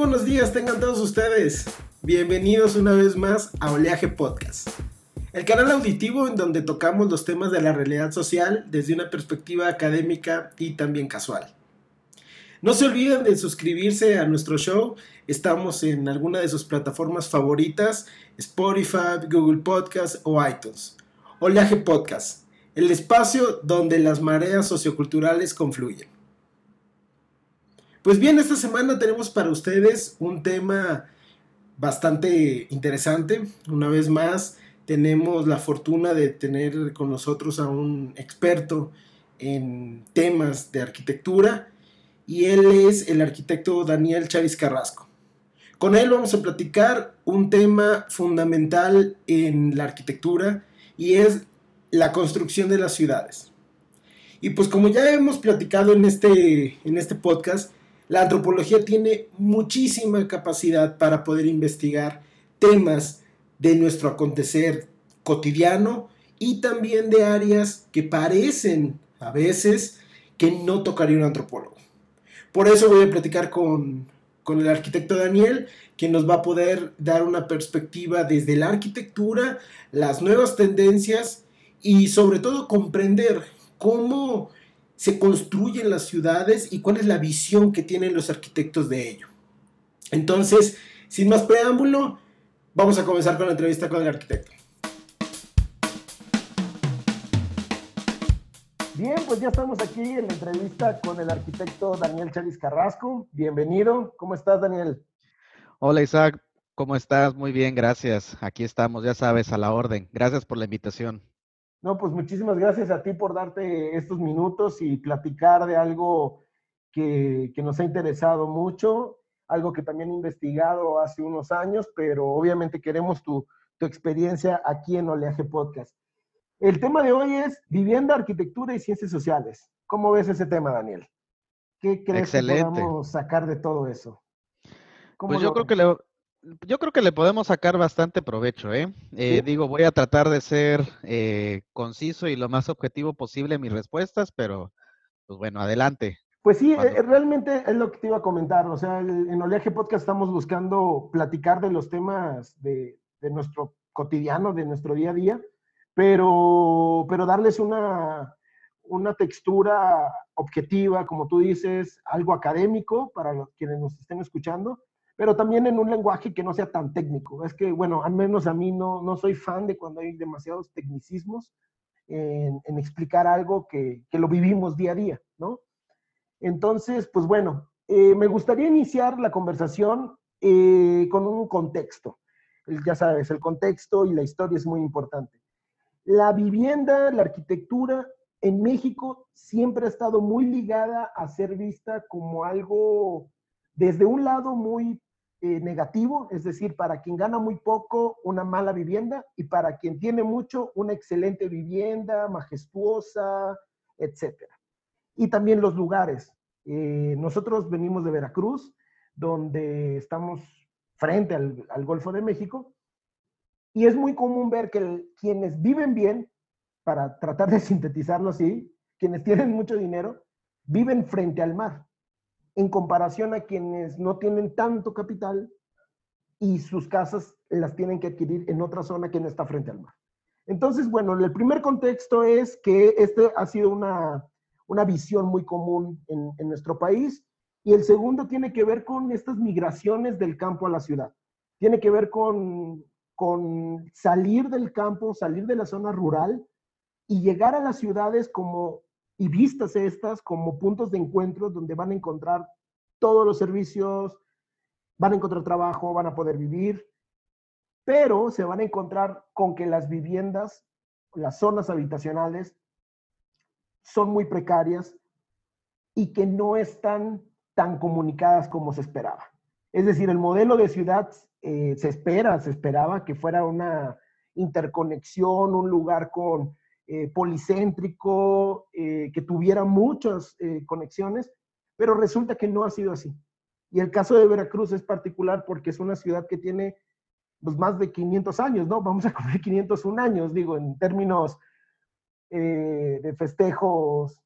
buenos días tengan todos ustedes. Bienvenidos una vez más a Oleaje Podcast, el canal auditivo en donde tocamos los temas de la realidad social desde una perspectiva académica y también casual. No se olviden de suscribirse a nuestro show. Estamos en alguna de sus plataformas favoritas, Spotify, Google Podcast o iTunes. Oleaje Podcast, el espacio donde las mareas socioculturales confluyen. Pues bien, esta semana tenemos para ustedes un tema bastante interesante. Una vez más, tenemos la fortuna de tener con nosotros a un experto en temas de arquitectura y él es el arquitecto Daniel Chávez Carrasco. Con él vamos a platicar un tema fundamental en la arquitectura y es la construcción de las ciudades. Y pues como ya hemos platicado en este, en este podcast, la antropología tiene muchísima capacidad para poder investigar temas de nuestro acontecer cotidiano y también de áreas que parecen a veces que no tocaría un antropólogo. Por eso voy a platicar con, con el arquitecto Daniel, quien nos va a poder dar una perspectiva desde la arquitectura, las nuevas tendencias y sobre todo comprender cómo se construyen las ciudades y cuál es la visión que tienen los arquitectos de ello. Entonces, sin más preámbulo, vamos a comenzar con la entrevista con el arquitecto. Bien, pues ya estamos aquí en la entrevista con el arquitecto Daniel Chávez Carrasco. Bienvenido. ¿Cómo estás, Daniel? Hola, Isaac. ¿Cómo estás? Muy bien, gracias. Aquí estamos, ya sabes, a la orden. Gracias por la invitación. No, pues muchísimas gracias a ti por darte estos minutos y platicar de algo que, nos ha interesado mucho, algo que también he investigado hace unos años, pero obviamente queremos tu, experiencia aquí en Oleaje Podcast. El tema de hoy es vivienda, arquitectura y ciencias sociales. ¿Cómo ves ese tema, Daniel? ¿Qué crees que podamos sacar de todo eso? Pues yo creo que le, yo creo que le podemos sacar bastante provecho, ¿eh? eh digo, voy a tratar de ser eh, conciso y lo más objetivo posible en mis respuestas, pero pues bueno, adelante. Pues sí, eh, realmente es lo que te iba a comentar. O sea, en Oleaje Podcast estamos buscando platicar de los temas de, nuestro cotidiano, de nuestro día a día, pero, pero darles una, una textura objetiva, como tú dices, algo académico para los quienes nos estén escuchando pero también en un lenguaje que no sea tan técnico. Es que, bueno, al menos a mí no, no soy fan de cuando hay demasiados tecnicismos en, explicar algo que, que, lo vivimos día a día, ¿no? Entonces, pues bueno, eh, me gustaría iniciar la conversación eh, con un contexto. Ya sabes, el contexto y la historia es muy importante. La vivienda, la arquitectura en México siempre ha estado muy ligada a ser vista como algo, desde un lado, muy eh, negativo, es decir, para quien gana muy poco, una mala vivienda, y para quien tiene mucho, una excelente vivienda, majestuosa, etc. Y también los lugares. Eh, nosotros venimos de Veracruz, donde estamos frente al, Golfo de México, y es muy común ver que quienes viven bien, para tratar de sintetizarlo así, quienes tienen mucho dinero, viven frente al mar en comparación a quienes no tienen tanto capital y sus casas las tienen que adquirir en otra zona que no está frente al mar. Entonces, bueno, el primer contexto es que este ha sido una, visión muy común en, en, nuestro país y el segundo tiene que ver con estas migraciones del campo a la ciudad. Tiene que ver con, con salir del campo, salir de la zona rural y llegar a las ciudades como y vistas estas como puntos de encuentro donde van a encontrar todos los servicios, van a encontrar trabajo, van a poder vivir, pero se van a encontrar con que las viviendas, las zonas habitacionales, son muy precarias y que no están tan comunicadas como se esperaba. Es decir, el modelo de ciudad eh, se espera, se esperaba que fuera una interconexión, un lugar con eh, policéntrico, eh, que tuviera muchas eh, conexiones, pero resulta que no ha sido así. Y el caso de Veracruz es particular porque es una ciudad que tiene pues, más de 500 años, ¿no? Vamos a cumplir 501 años, digo, en términos de festejos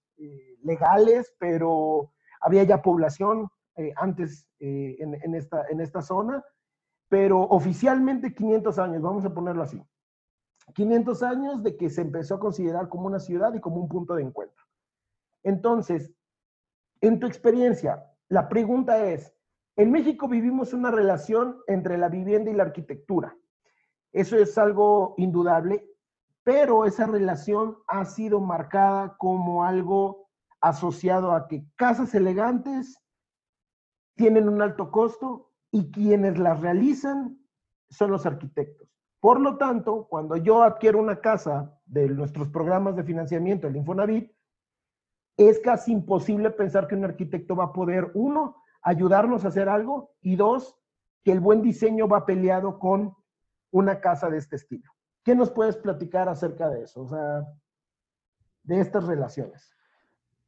legales, pero había ya población, eh, antes eh, en, esta, en esta zona, pero oficialmente 500 años, vamos a ponerlo así. 500 años de que se empezó a considerar como una ciudad y como un punto de encuentro. Entonces, en tu experiencia, la pregunta es, en México vivimos una relación entre la vivienda y la arquitectura. Eso es algo indudable, pero esa relación ha sido marcada como algo asociado a que casas elegantes tienen un alto costo y quienes las realizan son los arquitectos. Por lo tanto, cuando yo adquiero una casa de nuestros programas de financiamiento, el Infonavit, es casi imposible pensar que un arquitecto va a poder, uno, ayudarnos a hacer algo y dos, que el buen diseño va peleado con una casa de este estilo. ¿Qué nos puedes platicar acerca de eso? O sea, de estas relaciones.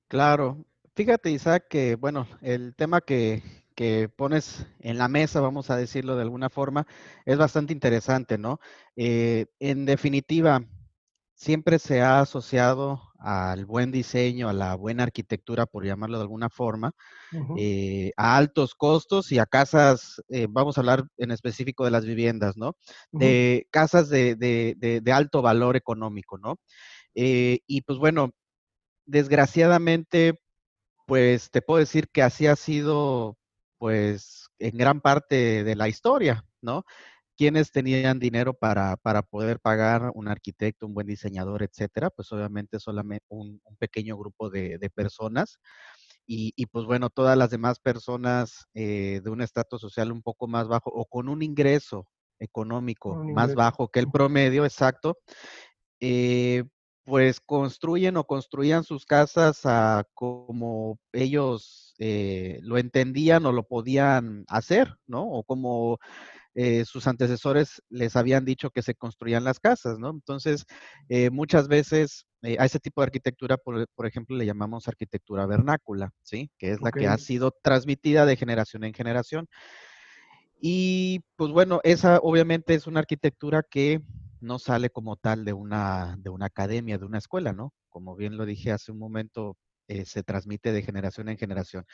Claro. Fíjate, Isaac, que bueno, el tema que, que pones en la mesa, vamos a decirlo de alguna forma, es bastante interesante, ¿no? Eh, en definitiva, siempre se ha asociado al buen diseño, a la buena arquitectura, por llamarlo de alguna forma, eh, a altos costos y a casas, eh, vamos a hablar en específico de las viviendas, ¿no? De casas de, alto valor económico, ¿no? Eh, y pues bueno, desgraciadamente, pues te puedo decir que así ha sido, pues, en gran parte de la historia, ¿no? quienes tenían dinero para, poder pagar un arquitecto, un buen diseñador, etcétera, pues obviamente solamente un, pequeño grupo de, personas. Y, pues bueno, todas las demás personas eh, de un estrato social un poco más bajo o con un ingreso económico más bajo que el promedio, exacto, eh, pues construyen o construían sus casas a como ellos eh, lo entendían o lo podían hacer, ¿no? O como eh, sus antecesores les habían dicho que se construían las casas, ¿no? Entonces, eh, muchas veces a ese tipo de arquitectura, por, ejemplo, le llamamos arquitectura vernácula, ¿sí? Que es la que ha sido transmitida de generación en generación. Y pues bueno, esa obviamente es una arquitectura que no sale como tal de una, de una academia, de una escuela, ¿no? Como bien lo dije hace un momento, se transmite de generación en generación.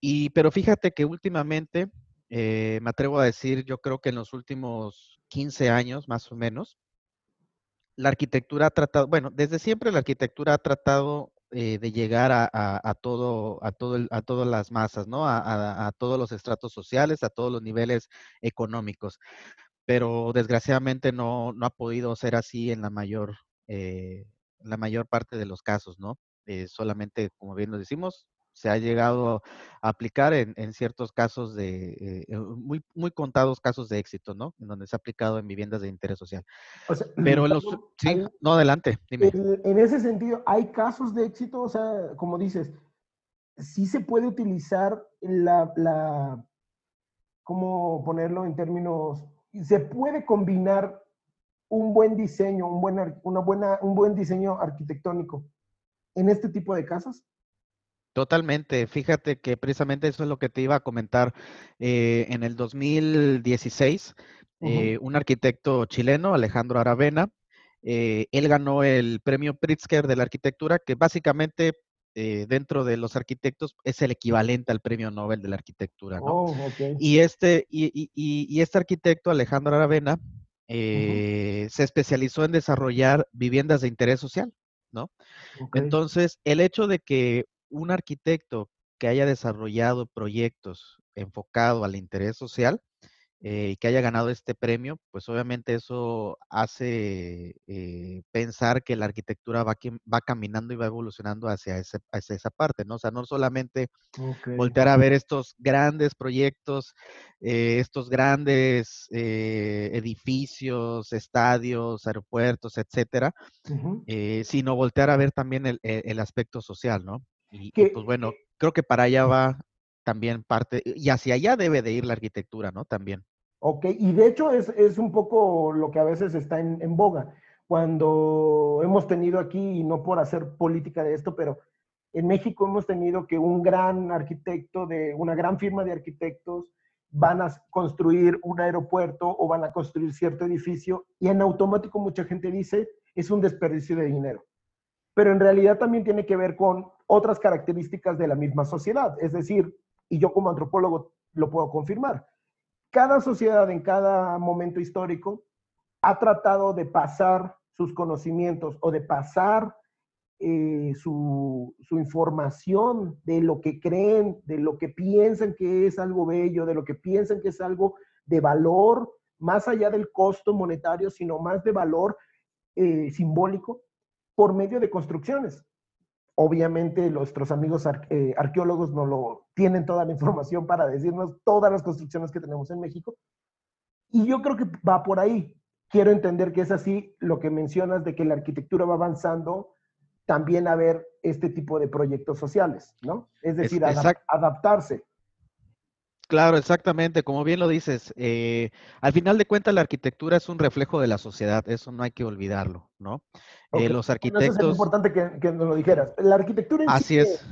Y, pero fíjate que últimamente eh, me atrevo a decir, yo creo que en los últimos 15 años, más o menos, la arquitectura ha tratado, bueno, desde siempre la arquitectura ha tratado eh, de llegar a, todo, a, todo a todas las masas, ¿no? A, todos los estratos sociales, a todos los niveles económicos. Pero desgraciadamente no, ha podido ser así en la mayor, eh, la mayor parte de los casos, ¿no? Solamente, como bien lo decimos, se ha llegado a aplicar en, ciertos casos de, eh, eh, muy, muy contados casos de éxito, ¿no? En donde se ha aplicado en viviendas de interés social. Pero los, sí, no, adelante, dime. En, ese sentido, ¿hay casos de éxito? O sea, como dices, sí se puede utilizar la, la ¿cómo ponerlo en términos? Se puede combinar un buen diseño, un buen, una buena, un buen diseño arquitectónico en este tipo de casas? Totalmente. Fíjate que precisamente eso es lo que te iba a comentar. Eh, en el 2016, eh, un arquitecto chileno, Alejandro Aravena, eh, él ganó el premio Pritzker de la arquitectura, que básicamente dentro de los arquitectos es el equivalente al premio Nobel de la arquitectura. ¿no? Oh, y, este, y, este arquitecto, Alejandro Aravena, se especializó en desarrollar viviendas de interés social. ¿No? Entonces, el hecho de que un arquitecto que haya desarrollado proyectos enfocados al interés social eh, que haya ganado este premio, pues obviamente eso hace eh, pensar que la arquitectura va, va, caminando y va evolucionando hacia, esa parte, ¿no? O sea, no solamente voltear a ver estos grandes proyectos, eh, estos grandes edificios, estadios, aeropuertos, etcétera, sino voltear a ver también el, el aspecto social, ¿no? Y, pues bueno, creo que para allá va también parte, y hacia allá debe de ir la arquitectura, ¿no? También. Ok, y de hecho es, es un poco lo que a veces está en, en, boga. Cuando hemos tenido aquí, y no por hacer política de esto, pero en México hemos tenido que un gran arquitecto de una gran firma de arquitectos van a construir un aeropuerto o van a construir cierto edificio y en automático mucha gente dice es un desperdicio de dinero. Pero en realidad también tiene que ver con otras características de la misma sociedad. Es decir, y yo como antropólogo lo puedo confirmar. Cada sociedad en cada momento histórico ha tratado de pasar sus conocimientos o de pasar eh, su, información de lo que creen, de lo que piensan que es algo bello, de lo que piensan que es algo de valor, más allá del costo monetario, sino más de valor eh, simbólico, por medio de construcciones. Obviamente nuestros amigos eh, arqueólogos no lo tienen toda la información para decirnos todas las construcciones que tenemos en México. Y yo creo que va por ahí. Quiero entender que es así lo que mencionas de que la arquitectura va avanzando también a ver este tipo de proyectos sociales, ¿no? Es decir, adaptarse. Claro, exactamente, como bien lo dices, eh, al final de cuentas la arquitectura es un reflejo de la sociedad, eso no hay que olvidarlo, ¿no? Eh, los arquitectos... es importante que, nos lo dijeras. La arquitectura en Así es.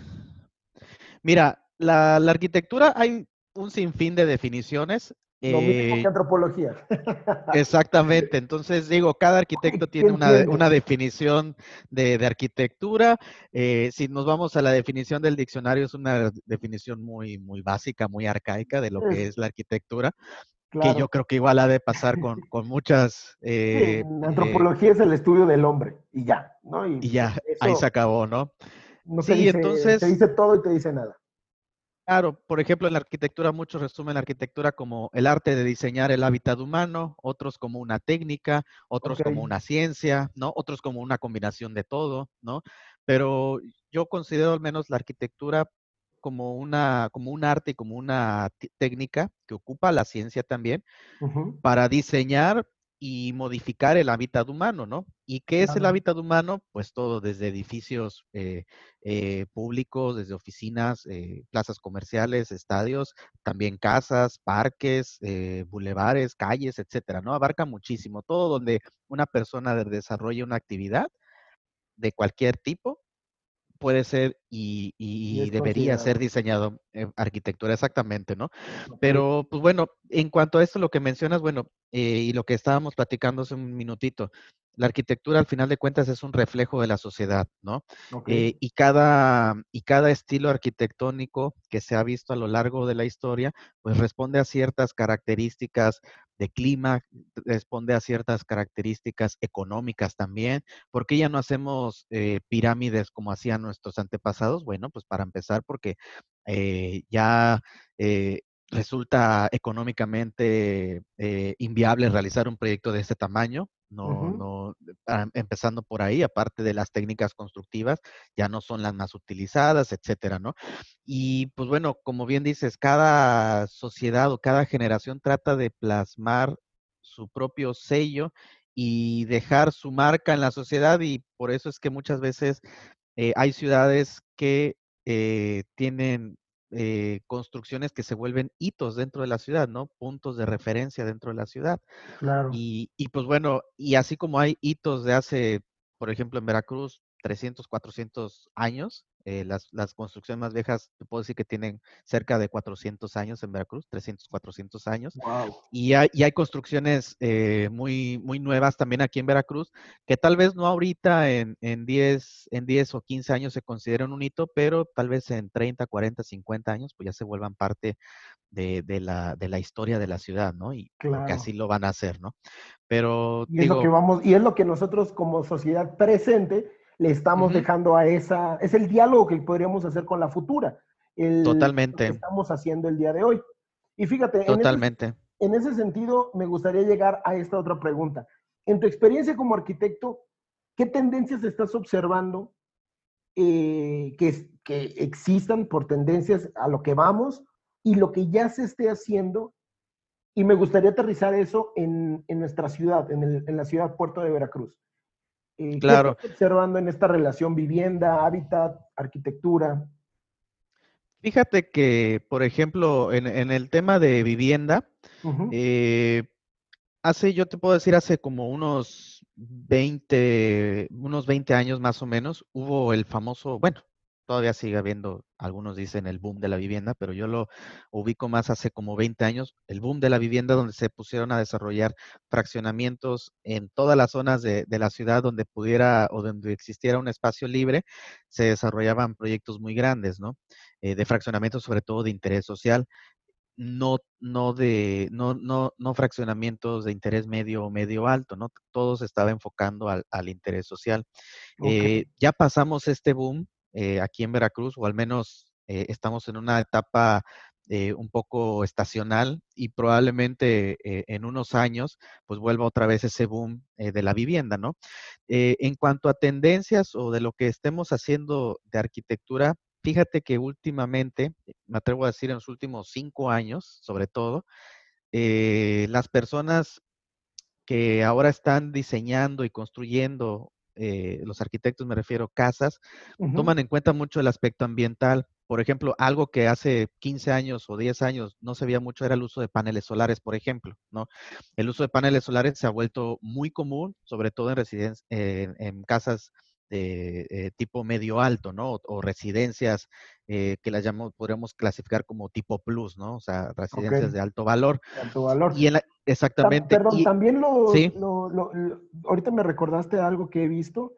Mira, la, la, arquitectura hay un sinfín de definiciones. Lo mismo que eh, antropología. Exactamente. Entonces, digo, cada arquitecto tiene una, definición de, arquitectura. Eh, si nos vamos a la definición del diccionario, es una definición muy, muy básica, muy arcaica de lo que es la arquitectura. Que yo creo que igual ha de pasar con, muchas... Eh, antropología es el estudio del hombre y ya, ¿no? Y, ya, ahí se acabó, ¿no? no sí, entonces... Te dice todo y te dice nada. Claro, por ejemplo, en la arquitectura muchos resumen la arquitectura como el arte de diseñar el hábitat humano, otros como una técnica, otros como una ciencia, ¿no? Otros como una combinación de todo, ¿no? Pero yo considero al menos la arquitectura como una como un arte y como una técnica que ocupa la ciencia también para diseñar y modificar el hábitat humano, ¿no? ¿Y qué es el hábitat humano? Pues todo, desde edificios eh, eh, públicos, desde oficinas, eh, plazas comerciales, estadios, también casas, parques, bulevares, calles, etcétera, ¿no? Abarca muchísimo, todo donde una persona desarrolla una actividad de cualquier tipo puede ser y, debería ser diseñado en arquitectura, exactamente, ¿no? Pero, pues bueno, en cuanto a esto, lo que mencionas, bueno, eh, y lo que estábamos platicando hace un minutito, la arquitectura al final de cuentas es un reflejo de la sociedad, ¿no? Eh, y, cada, y cada estilo arquitectónico que se ha visto a lo largo de la historia, pues responde a ciertas características de clima, responde a ciertas características económicas también. ¿Por qué ya no hacemos eh, pirámides como hacían nuestros antepasados? Bueno, pues para empezar, porque eh, ya eh, resulta económicamente inviable realizar un proyecto de este tamaño. No, no, empezando por ahí, aparte de las técnicas constructivas, ya no son las más utilizadas, etcétera, ¿no? Y pues bueno, como bien dices, cada sociedad o cada generación trata de plasmar su propio sello y dejar su marca en la sociedad y por eso es que muchas veces eh, hay ciudades que eh, tienen eh, construcciones que se vuelven hitos dentro de la ciudad, ¿no? Puntos de referencia dentro de la ciudad. Claro. Y, y pues bueno, y así como hay hitos de hace, por ejemplo, en Veracruz, 300, 400 años, eh, las, las, construcciones más viejas, te puedo decir que tienen cerca de 400 años en Veracruz, 300, 400 años. Y, hay, y hay construcciones eh, muy, muy nuevas también aquí en Veracruz, que tal vez no ahorita en, en, 10, en 10 o 15 años se consideren un hito, pero tal vez en 30, 40, 50 años, pues ya se vuelvan parte de, de, la, de la historia de la ciudad, ¿no? Y que así lo van a hacer, ¿no? Pero y es lo que vamos y es lo que nosotros como sociedad presente le estamos dejando a esa, es el diálogo que podríamos hacer con la futura. Totalmente. que estamos haciendo el día de hoy. Y fíjate, Totalmente. En, ese, sentido, me gustaría llegar a esta otra pregunta. En tu experiencia como arquitecto, ¿qué tendencias estás observando eh, que, que existan por tendencias a lo que vamos y lo que ya se esté haciendo? Y me gustaría aterrizar eso en, en nuestra ciudad, en, el, en la ciudad Puerto de Veracruz. Eh, claro. ¿Qué estás observando en esta relación vivienda, hábitat, arquitectura? Fíjate que, por ejemplo, en, el tema de vivienda, eh, hace, yo te puedo decir, hace como unos 20, unos 20 años más o menos, hubo el famoso, bueno, todavía sigue habiendo, algunos dicen el boom de la vivienda, pero yo lo ubico más hace como 20 años, el boom de la vivienda donde se pusieron a desarrollar fraccionamientos en todas las zonas de, la ciudad donde pudiera o donde existiera un espacio libre, se desarrollaban proyectos muy grandes, ¿no? Eh, de fraccionamientos sobre todo de interés social no, no de, no, no, no fraccionamientos de interés medio o medio alto, ¿no? Todo se estaba enfocando al, interés social. Eh, ya pasamos este boom eh, aquí en Veracruz, o al menos eh, estamos en una etapa un poco estacional y probablemente en unos años pues vuelva otra vez ese boom de la vivienda, ¿no? en cuanto a tendencias o de lo que estemos haciendo de arquitectura, Fíjate que últimamente, me atrevo a decir en los últimos cinco años, sobre todo, eh, las personas que ahora están diseñando y construyendo, eh, los arquitectos me refiero, casas, toman en cuenta mucho el aspecto ambiental. Por ejemplo, algo que hace 15 años o 10 años no se veía mucho era el uso de paneles solares, por ejemplo, ¿no? El uso de paneles solares se ha vuelto muy común, sobre todo en, residencias, en casas de eh, tipo medio alto, ¿no? O, residencias eh, que las llamamos, podríamos clasificar como tipo plus, ¿no? O sea, residencias de alto valor. alto valor. Y exactamente. Perdón, también lo, lo, ahorita me recordaste algo que he visto,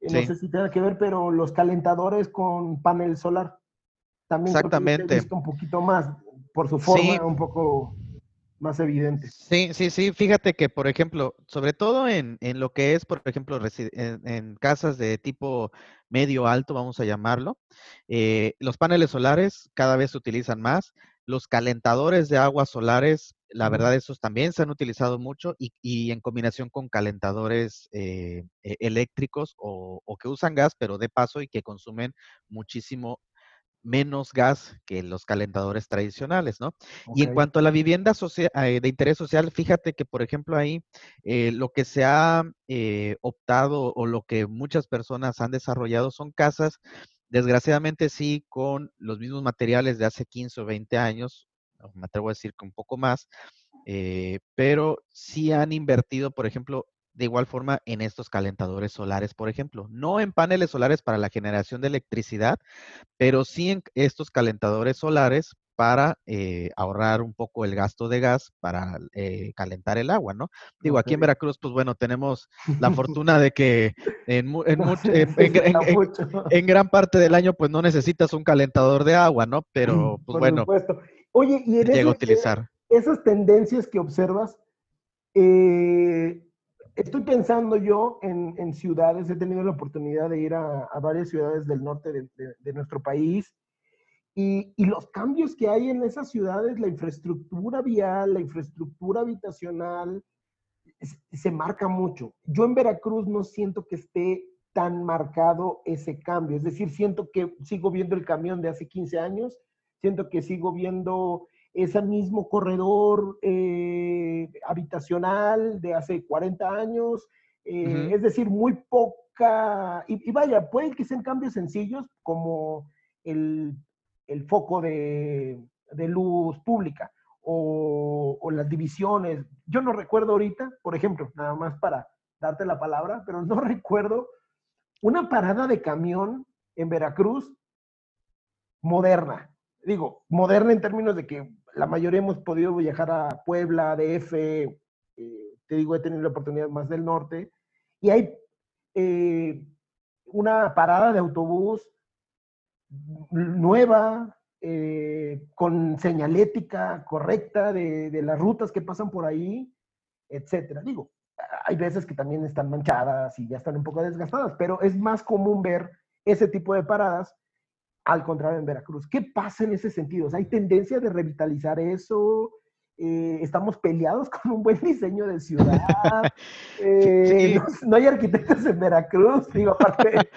eh, no sé si tiene que ver, pero los calentadores con panel solar. También Exactamente. He visto un poquito más, por su forma, un poco más evidente. Sí, sí, sí. Fíjate que, por ejemplo, sobre todo en, lo que es, por ejemplo, en, casas de tipo medio alto, vamos a llamarlo, eh, los paneles solares cada vez se utilizan más. Los calentadores de aguas solares, la verdad, esos también se han utilizado mucho y, en combinación con calentadores eh, e, eléctricos o, o, que usan gas, pero de paso y que consumen muchísimo menos gas que los calentadores tradicionales, ¿no? Y en cuanto a la vivienda eh, de interés social, fíjate que, por ejemplo, ahí eh, lo que se ha eh, optado o lo que muchas personas han desarrollado son casas, desgraciadamente sí, con los mismos materiales de hace 15 o 20 años, me atrevo a decir que un poco más, pero sí han invertido, por ejemplo, de igual forma en estos calentadores solares, por ejemplo. No en paneles solares para la generación de electricidad, pero sí en estos calentadores solares para eh, ahorrar un poco el gasto de gas para eh, calentar el agua, ¿no? Digo, aquí en Veracruz, pues bueno, tenemos la fortuna de que en, en, gran parte del año, pues no necesitas un calentador de agua, ¿no? Pero, pues bueno, Oye, y llega a utilizar. Esas tendencias que observas, eh, Estoy pensando yo en, ciudades, he tenido la oportunidad de ir a, varias ciudades del norte de, nuestro país y, los cambios que hay en esas ciudades, la infraestructura vial, la infraestructura habitacional, se marca mucho. Yo en Veracruz no siento que esté tan marcado ese cambio, es decir, siento que sigo viendo el camión de hace 15 años, siento que sigo viendo ese mismo corredor eh, habitacional de hace 40 años, eh, es decir, muy poca, y, vaya, pueden que sean cambios sencillos como el, foco de, luz pública o, o, las divisiones. Yo no recuerdo ahorita, por ejemplo, nada más para darte la palabra, pero no recuerdo una parada de camión en Veracruz moderna. Digo, moderna en términos de que la mayoría hemos podido viajar a Puebla, DF, eh, te digo, he tenido la oportunidad más del norte, y hay eh, una parada de autobús nueva, eh, con señalética correcta de, de, las rutas que pasan por ahí, etcétera. Digo, hay veces que también están manchadas y ya están un poco desgastadas, pero es más común ver ese tipo de paradas al contrario en Veracruz. ¿Qué pasa en ese sentido? ¿Hay tendencia de revitalizar eso? Eh, estamos peleados con un buen diseño de ciudad. Eh, no, hay arquitectos en Veracruz, digo, aparte,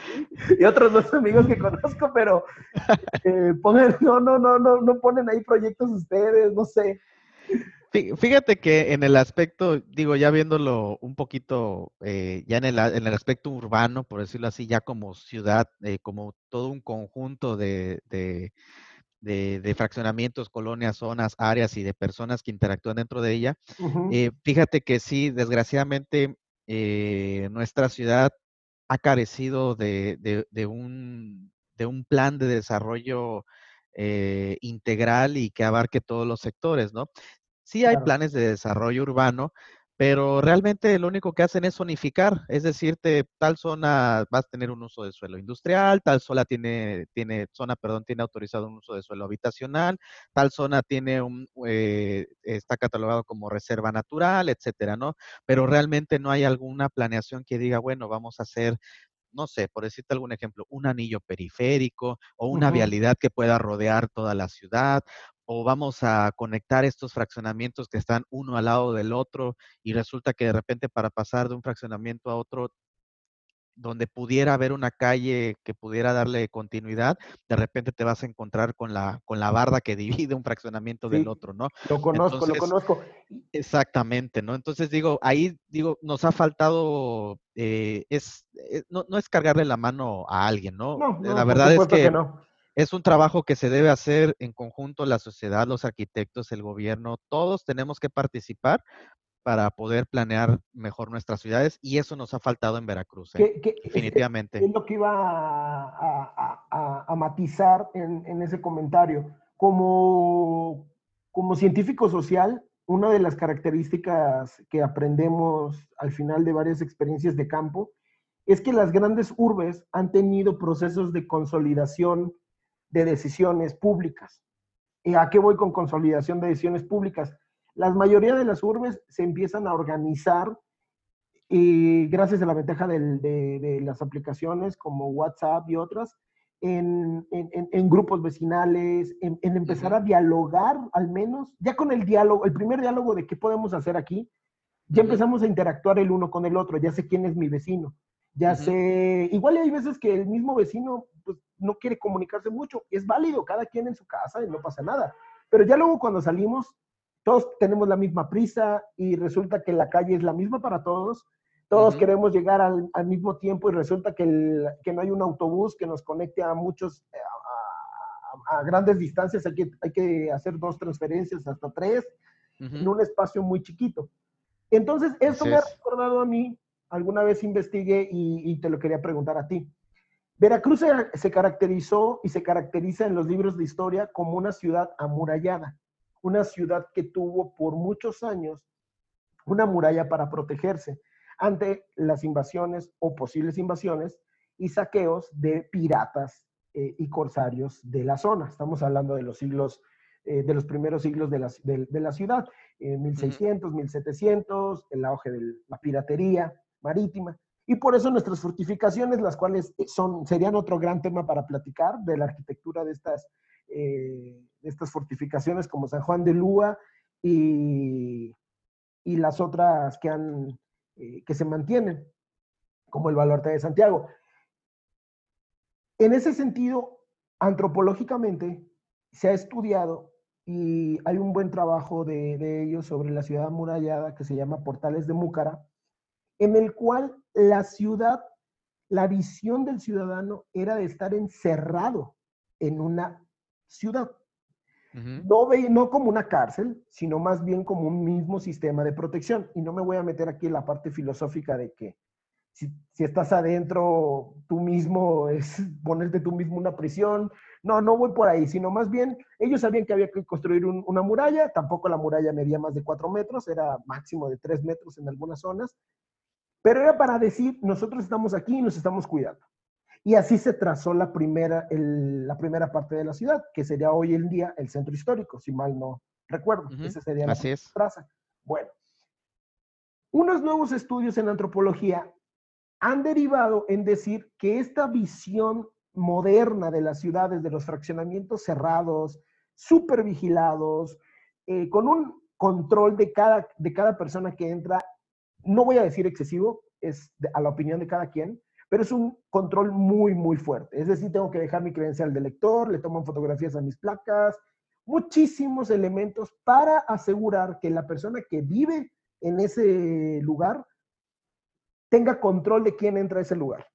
y otros dos amigos que conozco, pero eh, ponen, no, no, no, no, no ponen ahí proyectos ustedes, no sé. Fíjate que en el aspecto, digo, ya viéndolo un poquito, eh, ya en el, en el, aspecto urbano, por decirlo así, ya como ciudad, eh, como todo un conjunto de, de, fraccionamientos, colonias, zonas, áreas y de personas que interactúan dentro de ella, eh, fíjate que sí, desgraciadamente, nuestra ciudad ha carecido de, un de un plan de desarrollo eh, integral y que abarque todos los sectores, ¿no? Sí hay planes de desarrollo urbano, pero realmente lo único que hacen es unificar, es decirte, tal zona va a tener un uso de suelo industrial, tal zona tiene, tiene zona, perdón, tiene autorizado un uso de suelo habitacional, tal zona tiene un, eh, está catalogado como reserva natural, etcétera, ¿no? Pero realmente no hay alguna planeación que diga, bueno, vamos a hacer no sé, por decirte algún ejemplo, un anillo periférico o una vialidad que pueda rodear toda la ciudad o vamos a conectar estos fraccionamientos que están uno al lado del otro y resulta que de repente para pasar de un fraccionamiento a otro donde pudiera haber una calle que pudiera darle continuidad, de repente te vas a encontrar con la, con la barda que divide un fraccionamiento del otro, ¿no? Lo conozco, lo conozco. Exactamente, ¿no? Entonces digo, ahí digo, nos ha faltado, eh, es, eh, no, no, es cargarle la mano a alguien, ¿no? no, la verdad es que, que no es un trabajo que se debe hacer en conjunto la sociedad, los arquitectos, el gobierno, todos tenemos que participar para poder planear mejor nuestras ciudades y eso nos ha faltado en Veracruz, ¿eh? definitivamente. Es lo que iba a, matizar en, ese comentario. Como, como científico social, una de las características que aprendemos al final de varias experiencias de campo es que las grandes urbes han tenido procesos de consolidación de decisiones públicas. ¿Y a qué voy con consolidación de decisiones públicas? La mayoría de las urbes se empiezan a organizar y gracias a la ventaja de, las aplicaciones como WhatsApp y otras, en, grupos vecinales, en, empezar a dialogar al menos, ya con el diálogo, el primer diálogo de qué podemos hacer aquí, ya empezamos a interactuar el uno con el otro, ya sé quién es mi vecino, ya sé, igual hay veces que el mismo vecino pues, no quiere comunicarse mucho, es válido, cada quien en su casa y no pasa nada. Pero ya luego cuando salimos, todos tenemos la misma prisa y resulta que la calle es la misma para todos, todos queremos llegar al, mismo tiempo y resulta que, no hay un autobús que nos conecte a muchos, eh, a, grandes distancias, hay que, hay que hacer dos transferencias, hasta tres, en un espacio muy chiquito. Entonces, eso me ha recordado a mí alguna vez investigué y, te lo quería preguntar a ti. Veracruz se, caracterizó y se caracteriza en los libros de historia como una ciudad amurallada, una ciudad que tuvo por muchos años una muralla para protegerse ante las invasiones o posibles invasiones y saqueos de piratas eh, y corsarios de la zona. Estamos hablando de los siglos, eh, de los primeros siglos de la, de, la ciudad, 1600, 1700, el auge de la piratería, marítima. Y por eso nuestras fortificaciones, las cuales son, serían otro gran tema para platicar de la arquitectura de estas, eh, estas fortificaciones como San Juan de Lúa y, y las otras que, han, eh, que se mantienen, como el Baluarte de Santiago. En ese sentido, antropológicamente, se ha estudiado y hay un buen trabajo de, de ellos sobre la ciudad amurallada que se llama Portales de Múcara, en el cual la ciudad, la visión del ciudadano era de estar encerrado en una ciudad. no, ve, no como una cárcel, sino más bien como un mismo sistema de protección. Y no me voy a meter aquí en la parte filosófica de que si, estás adentro, tú mismo es ponerte tú mismo una prisión. No, no voy por ahí, sino más bien ellos sabían que había que construir una muralla, tampoco la muralla medía más de cuatro metros, era máximo de tres metros en algunas zonas, pero era para decir, nosotros estamos aquí y nos estamos cuidando. Y así se trazó la primera, la primera parte de la ciudad, que sería hoy en día el centro histórico, si mal no recuerdo. Esa sería así la es. traza. Bueno, unos nuevos estudios en antropología han derivado en decir que esta visión moderna de las ciudades, de los fraccionamientos cerrados, súper vigilados, eh, con un control de cada, de cada persona que entra no voy a decir excesivo, es a la opinión de cada quien, pero es un control muy, muy fuerte. Es decir, tengo que dejar mi credencial de lector, le toman fotografías a mis placas, muchísimos elementos para asegurar que la persona que vive en ese lugar tenga control de quién entra a ese lugar.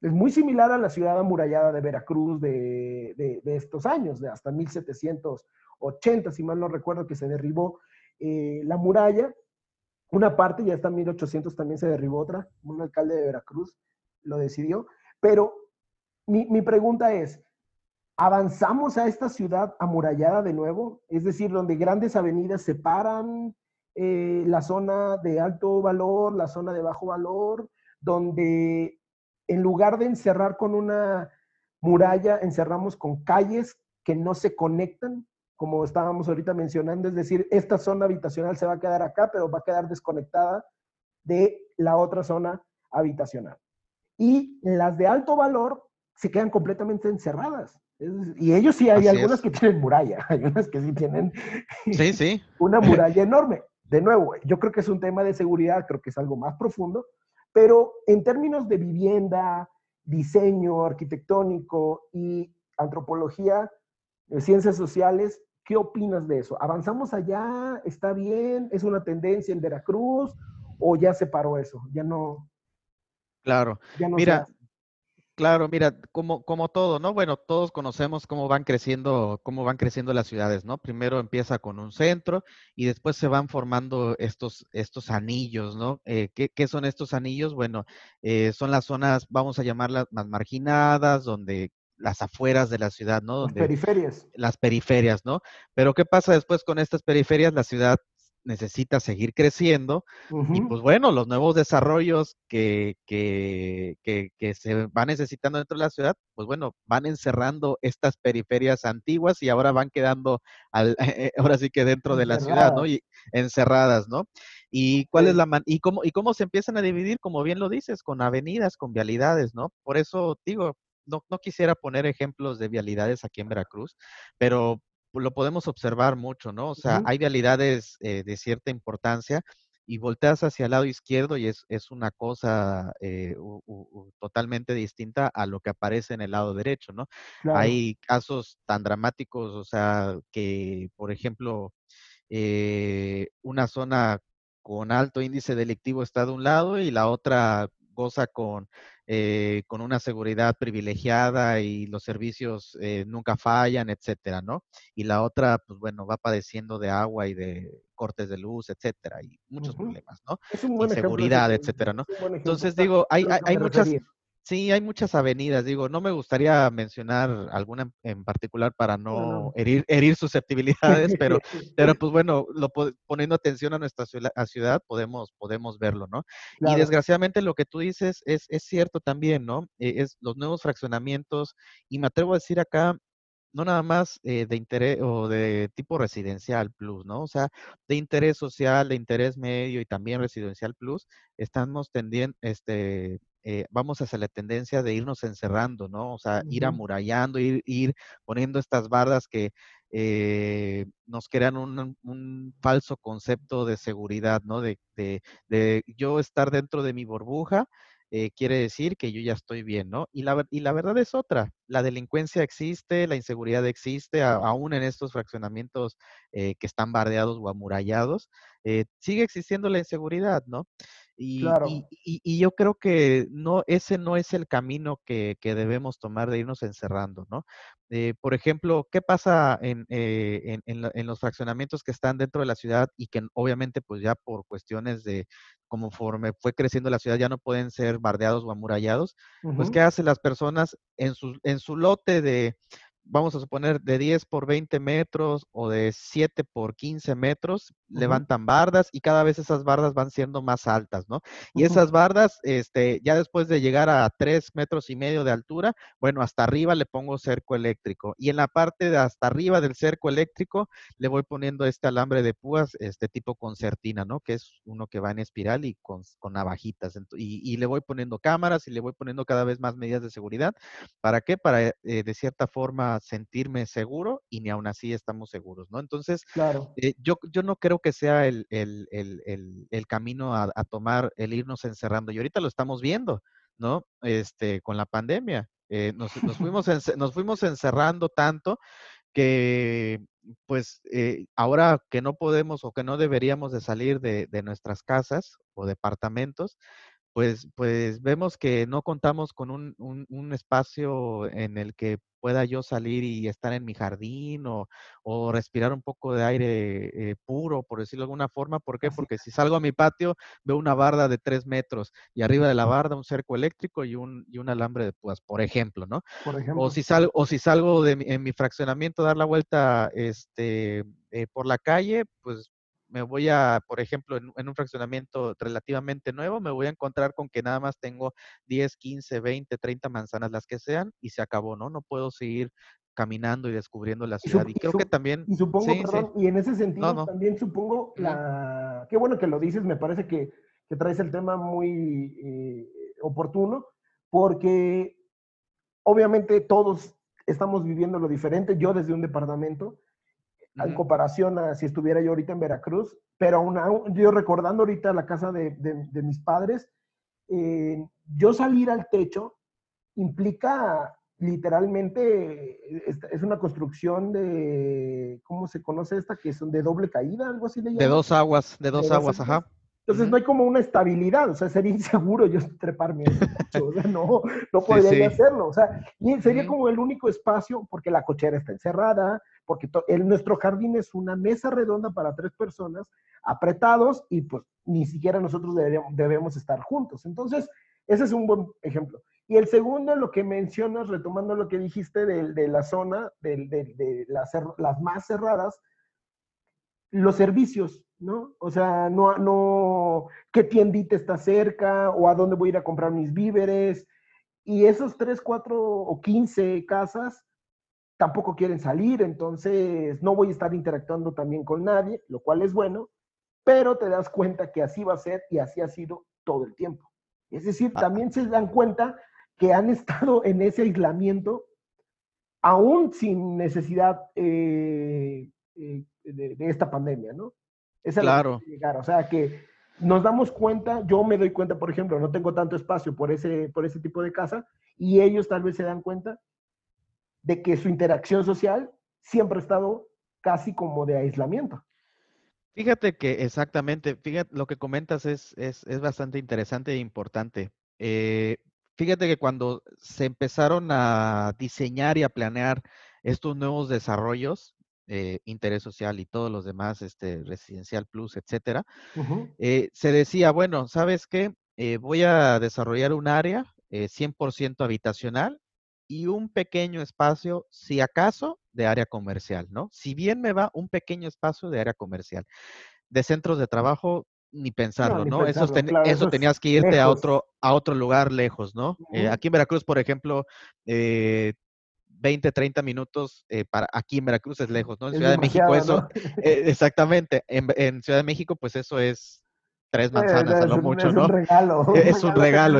Es muy similar a la ciudad amurallada de Veracruz de, estos años, de hasta 1780, si mal no recuerdo, que se derribó eh, la muralla una parte, ya está en 1800 también se derribó otra, un alcalde de Veracruz lo decidió, pero mi, mi pregunta es, ¿avanzamos a esta ciudad amurallada de nuevo? Es decir, donde grandes avenidas separan eh, la zona de alto valor, la zona de bajo valor, donde en lugar de encerrar con una muralla, encerramos con calles que no se conectan, como estábamos ahorita mencionando, es decir, esta zona habitacional se va a quedar acá, pero va a quedar desconectada de la otra zona habitacional. Y las de alto valor se quedan completamente encerradas. Y ellos sí, hay algunas que tienen muralla, hay unas que sí tienen sí, sí. una muralla enorme. De nuevo, yo creo que es un tema de seguridad, creo que es algo más profundo, pero en términos de vivienda, diseño arquitectónico y antropología, eh, ciencias sociales, ¿qué opinas de eso? ¿Avanzamos allá? ¿Está bien? ¿Es una tendencia en Veracruz? ¿O ya se paró eso? Ya no. Claro. Ya no Mira, Claro, mira, como, como todo, ¿no? Bueno, todos conocemos cómo van creciendo, cómo van creciendo las ciudades, ¿no? Primero empieza con un centro y después se van formando estos, estos anillos, ¿no? Eh, ¿qué, ¿qué, son estos anillos? Bueno, eh, son las zonas, vamos a llamarlas más marginadas, donde las afueras de la ciudad, ¿no? Donde, las periferias. Las periferias, ¿no? Pero ¿qué pasa después con estas periferias? La ciudad necesita seguir creciendo y pues bueno, los nuevos desarrollos que, que, que, se van necesitando dentro de la ciudad, pues bueno, van encerrando estas periferias antiguas y ahora van quedando, al, ahora sí que dentro de la ciudad, ¿no? Y encerradas, ¿no? ¿Y cuál es la man y cómo, y cómo se empiezan a dividir, como bien lo dices, con avenidas, con vialidades, ¿no? Por eso digo, no, no, quisiera poner ejemplos de vialidades aquí en Veracruz, pero lo podemos observar mucho, ¿no? O sea, hay vialidades eh, de cierta importancia y volteas hacia el lado izquierdo y es, es una cosa eh, totalmente distinta a lo que aparece en el lado derecho, ¿no? Hay casos tan dramáticos, o sea, que, por ejemplo, eh, una zona con alto índice delictivo está de un lado y la otra goza con eh, con una seguridad privilegiada y los servicios eh, nunca fallan, etcétera, ¿no? Y la otra, pues bueno, va padeciendo de agua y de cortes de luz, etcétera, y muchos problemas, ¿no? Es un buen Inseguridad, etcétera, ¿no? Entonces digo, hay, hay muchas, Sí, hay muchas avenidas, digo, no me gustaría mencionar alguna en particular para no herir, herir susceptibilidades, pero, pero pues bueno, lo, poniendo atención a nuestra ciudad, podemos, podemos verlo, ¿no? Y desgraciadamente lo que tú dices es, es cierto también, ¿no? Eh, es los nuevos fraccionamientos, y me atrevo a decir acá, no nada más eh, de interés o de tipo residencial plus, ¿no? O sea, de interés social, de interés medio y también residencial plus, estamos tendiendo, este, eh, vamos hacia la tendencia de irnos encerrando, ¿no? O sea, ir amurallando, ir, ir poniendo estas bardas que eh, nos crean un, falso concepto de seguridad, ¿no? De, de, yo estar dentro de mi burbuja. Eh, quiere decir que yo ya estoy bien, ¿no? Y la, y la verdad es otra, la delincuencia existe, la inseguridad existe, aún en estos fraccionamientos que están bardeados o amurallados, sigue existiendo la inseguridad, ¿no? Y, y, yo creo que no, ese no es el camino que, debemos tomar de irnos encerrando, ¿no? Eh, por ejemplo, ¿qué pasa en, eh, en, los fraccionamientos que están dentro de la ciudad y que obviamente pues ya por cuestiones de conforme fue creciendo la ciudad ya no pueden ser bardeados o amurallados? Pues ¿qué hacen las personas en su, en su lote de vamos a suponer, de 10 por 20 metros o de 7 por 15 metros, levantan bardas y cada vez esas bardas van siendo más altas, ¿no? Y esas bardas, este, ya después de llegar a 3 metros y medio de altura, bueno, hasta arriba le pongo cerco eléctrico. Y en la parte de hasta arriba del cerco eléctrico le voy poniendo este alambre de púas, este tipo concertina, ¿no? Que es uno que va en espiral y con, con navajitas. Y, le voy poniendo cámaras y le voy poniendo cada vez más medidas de seguridad. ¿Para qué? Para, eh, de cierta forma, sentirme seguro y ni aún así estamos seguros, ¿no? Entonces, claro. Eh, yo, yo no creo que sea el, el, el, el camino a, a, tomar el irnos encerrando. Y ahorita lo estamos viendo, ¿no? Este, con la pandemia. Eh, nos, nos, fuimos nos fuimos encerrando tanto que pues eh, ahora que no podemos o que no deberíamos de salir de, de nuestras casas o departamentos, pues, pues vemos que no contamos con un, un, espacio en el que pueda yo salir y estar en mi jardín o, o respirar un poco de aire eh, puro, por decirlo de alguna forma. ¿Por qué? Porque si salgo a mi patio, veo una barda de tres metros y arriba de la barda un cerco eléctrico y un, y un alambre de púas, por ejemplo, ¿no? Por ejemplo. O si salgo, o si salgo de en mi fraccionamiento dar la vuelta este, eh, por la calle, pues me voy a, por ejemplo, en, un fraccionamiento relativamente nuevo, me voy a encontrar con que nada más tengo 10, 15, 20, 30 manzanas, las que sean, y se acabó, ¿no? No puedo seguir caminando y descubriendo la ciudad. Y, creo que también... Y supongo, perdón, y en ese sentido también supongo la... Qué bueno que lo dices, me parece que, que traes el tema muy eh, oportuno, porque obviamente todos estamos viviendo lo diferente, yo desde un departamento, en comparación a si estuviera yo ahorita en Veracruz, pero aún, yo recordando ahorita la casa de, de, mis padres, eh, yo salir al techo implica literalmente, es, una construcción de, ¿cómo se conoce esta? Que son de doble caída, algo así De dos aguas, de dos aguas, ajá. Entonces no hay como una estabilidad, o sea, sería inseguro yo treparme o sea, no, no podría hacerlo, o sea, y sería como el único espacio, porque la cochera está encerrada, porque nuestro jardín es una mesa redonda para tres personas, apretados, y pues ni siquiera nosotros debemos, estar juntos. Entonces, ese es un buen ejemplo. Y el segundo, lo que mencionas, retomando lo que dijiste de, la zona, de, de, las, las más cerradas, los servicios, ¿no? O sea, no, no, qué tiendita está cerca o a dónde voy a ir a comprar mis víveres. Y esos tres, cuatro o quince casas tampoco quieren salir, entonces no voy a estar interactuando también con nadie, lo cual es bueno, pero te das cuenta que así va a ser y así ha sido todo el tiempo. Es decir, ah. también se dan cuenta que han estado en ese aislamiento aún sin necesidad eh, eh, de, esta pandemia, ¿no? Esa claro. Es llegar. O sea que nos damos cuenta, yo me doy cuenta, por ejemplo, no tengo tanto espacio por ese, por ese tipo de casa, y ellos tal vez se dan cuenta de que su interacción social siempre ha estado casi como de aislamiento. Fíjate que exactamente, fíjate, lo que comentas es, es, bastante interesante e importante. Eh, fíjate que cuando se empezaron a diseñar y a planear estos nuevos desarrollos, eh, interés social y todos los demás, este, residencial plus, etcétera, eh, se decía, bueno, ¿sabes qué? voy a desarrollar un área 100% habitacional y un pequeño espacio, si acaso, de área comercial, ¿no? Si bien me va un pequeño espacio de área comercial. De centros de trabajo, ni pensarlo, ¿no? eso, tenías que irte a otro, a otro lugar lejos, ¿no? Eh, aquí en Veracruz, por ejemplo, 20, eh, 30 minutos eh, para aquí en Veracruz es lejos, ¿no? En Ciudad de México eso, exactamente, en, en, Ciudad de México pues eso es tres manzanas a lo mucho, ¿no? Es un regalo. Es un regalo,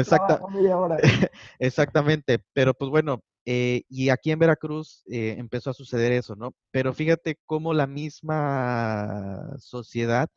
exactamente. Pero pues bueno, eh, y aquí en Veracruz eh, empezó a suceder eso, ¿no? Pero fíjate cómo la misma sociedad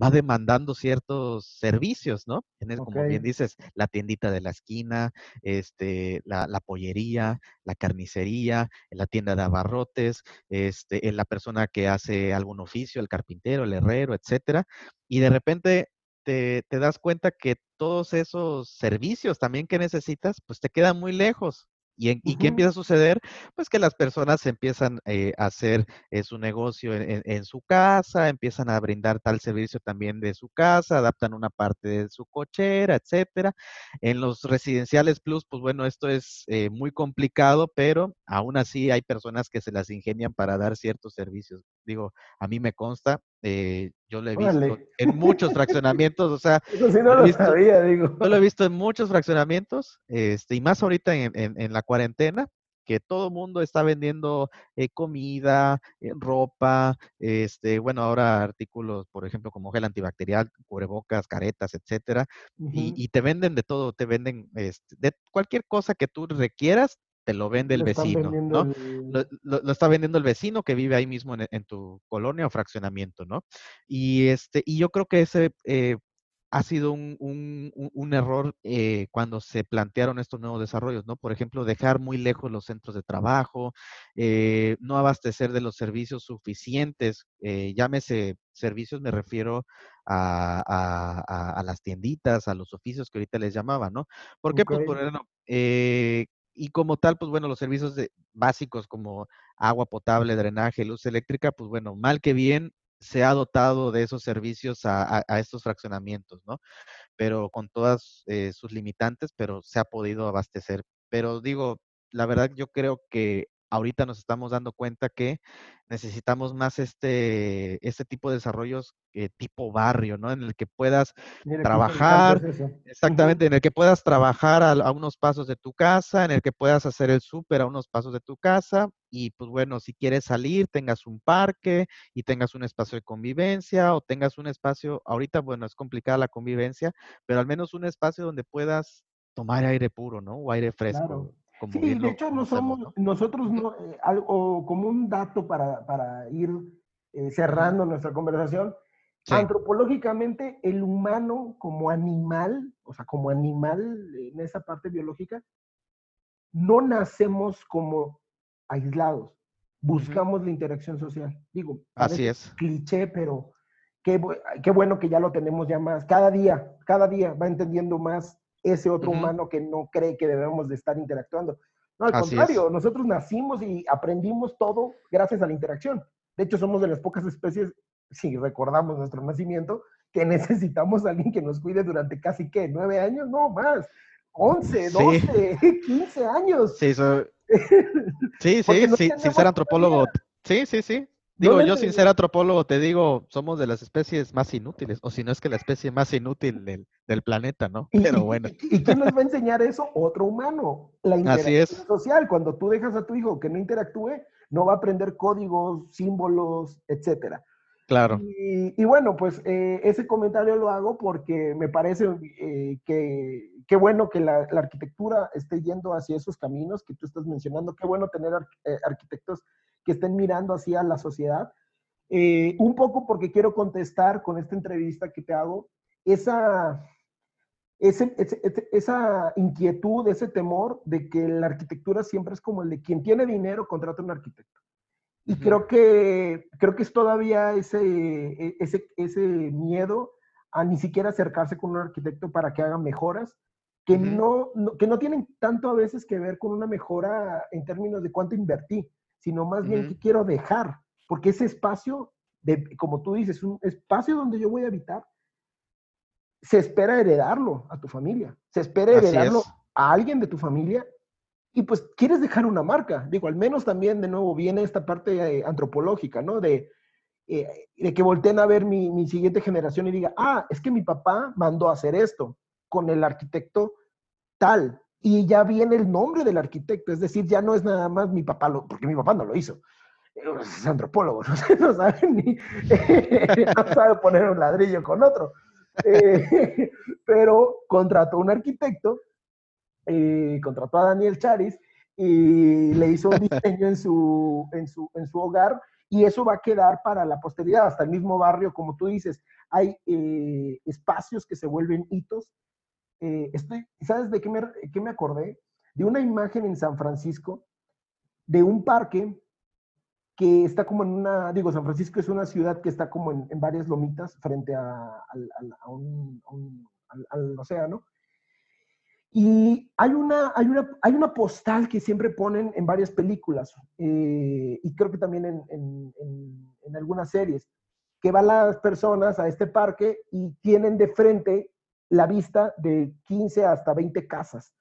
va demandando ciertos servicios, ¿no? como bien dices, la tiendita de la esquina, este, la, la, pollería, la carnicería, la tienda de abarrotes, este, la persona que hace algún oficio, el carpintero, el herrero, etcétera. Y de repente te, das cuenta que todos esos servicios también que necesitas, pues te quedan muy lejos. ¿Y, ¿Y, qué empieza a suceder? Pues que las personas empiezan eh, a hacer eh, su negocio en, su casa, empiezan a brindar tal servicio también de su casa, adaptan una parte de su cochera, etcétera. En los residenciales plus, pues bueno, esto es eh, muy complicado, pero aún así hay personas que se las ingenian para dar ciertos servicios. Digo, a mí me consta, yo lo he visto en muchos fraccionamientos, o sea, Eso sí no lo, sabía, digo. Yo lo he visto en muchos fraccionamientos, este, y más ahorita en, en, la cuarentena, que todo mundo está vendiendo eh, comida, eh, ropa, este, bueno, ahora artículos, por ejemplo, como gel antibacterial, cubrebocas, caretas, etcétera, y, y, te venden de todo, te venden este, de cualquier cosa que tú requieras, te lo vende el vecino, ¿no? Lo, está vendiendo el vecino que vive ahí mismo en, tu colonia o fraccionamiento, ¿no? Y este, y yo creo que ese, eh, ha sido un, error eh, cuando se plantearon estos nuevos desarrollos, ¿no? Por ejemplo, dejar muy lejos los centros de trabajo, eh, no abastecer de los servicios suficientes, eh, llámese servicios, me refiero a, las tienditas, a los oficios que ahorita les llamaba, ¿no? ¿Por qué? Pues, bueno, y como tal, pues bueno, los servicios básicos como agua potable, drenaje, luz eléctrica, pues bueno, mal que bien, se ha dotado de esos servicios a, estos fraccionamientos, ¿no? Pero con todas eh, sus limitantes, pero se ha podido abastecer. Pero digo, la verdad yo creo que ahorita nos estamos dando cuenta que necesitamos más este, este tipo de desarrollos eh, tipo barrio, ¿no? En el que puedas trabajar, exactamente, en el que puedas trabajar a, unos pasos de tu casa, en el que puedas hacer el súper a unos pasos de tu casa y pues bueno, si quieres salir, tengas un parque y tengas un espacio de convivencia o tengas un espacio, ahorita bueno, es complicada la convivencia, pero al menos un espacio donde puedas tomar aire puro, ¿no? O aire fresco sí, de hecho no somos, nosotros no, eh, algo como un dato para, ir eh, cerrando nuestra conversación, antropológicamente el humano como animal, o sea, como animal en esa parte biológica, no nacemos como aislados, buscamos la interacción social. Digo, así es. Cliché, pero qué, qué bueno que ya lo tenemos ya más. Cada día, cada día va entendiendo más ese otro humano que no cree que debemos de estar interactuando. No, al contrario, nosotros nacimos y aprendimos todo gracias a la interacción. De hecho, somos de las pocas especies, si recordamos nuestro nacimiento, que necesitamos a alguien que nos cuide durante casi, ¿qué? ¿Nueve años? No, más. Once, doce, quince años. Sí, sí, sí, sí, sin ser antropólogo. Sí, sí, sí. Digo, yo sin ser antropólogo te digo, somos de las especies más inútiles, o si no es que la especie más inútil del, planeta, ¿no? Pero bueno. ¿Y, quién nos va a enseñar eso? Otro humano. La interacción social. Cuando tú dejas a tu hijo que no interactúe, no va a aprender códigos, símbolos, etcétera. Claro. Y, bueno, pues eh, ese comentario lo hago porque me parece eh, que qué bueno que la, arquitectura esté yendo hacia esos caminos que tú estás mencionando. Qué bueno tener eh, arquitectos que estén mirando hacia la sociedad. Eh, un poco porque quiero contestar con esta entrevista que te hago, esa, esa inquietud, ese temor de que la arquitectura siempre es como el de quien tiene dinero contrata un arquitecto. Y creo, que, creo que es todavía ese, e, ese, ese miedo a ni siquiera acercarse con un arquitecto para que haga mejoras, que, no, que no tienen tanto a veces que ver con una mejora en términos de cuánto invertí, sino más bien que quiero dejar, porque ese espacio, de, como tú dices, un espacio donde yo voy a habitar, se espera heredarlo a tu familia, se espera heredarlo a alguien de tu familia y pues quieres dejar una marca. Digo, al menos también de nuevo viene esta parte eh, antropológica, ¿no? De, eh, de que volteen a ver mi, mi, siguiente generación y diga, ah, es que mi papá mandó a hacer esto con el arquitecto tal, y ya viene el nombre del arquitecto, es decir, ya no es nada más mi papá, lo, porque mi papá no lo hizo, es antropólogo, no, sabe ni, no sabe poner un ladrillo con otro, eh, pero contrató un arquitecto, eh, contrató a Daniel Charis y le hizo un diseño en su, en su, en su hogar y eso va a quedar para la posteridad, hasta el mismo barrio, como tú dices, hay eh, espacios que se vuelven hitos eh, estoy, ¿sabes de qué me, acordé? De una imagen en San Francisco de un parque que está como en una, digo, San Francisco es una ciudad que está como en, varias lomitas frente a, al, océano. Y hay una, hay, una, hay una postal que siempre ponen en varias películas, eh, y creo que también en, algunas series, que van las personas a este parque y tienen de frente la vista de 15 hasta 20 casas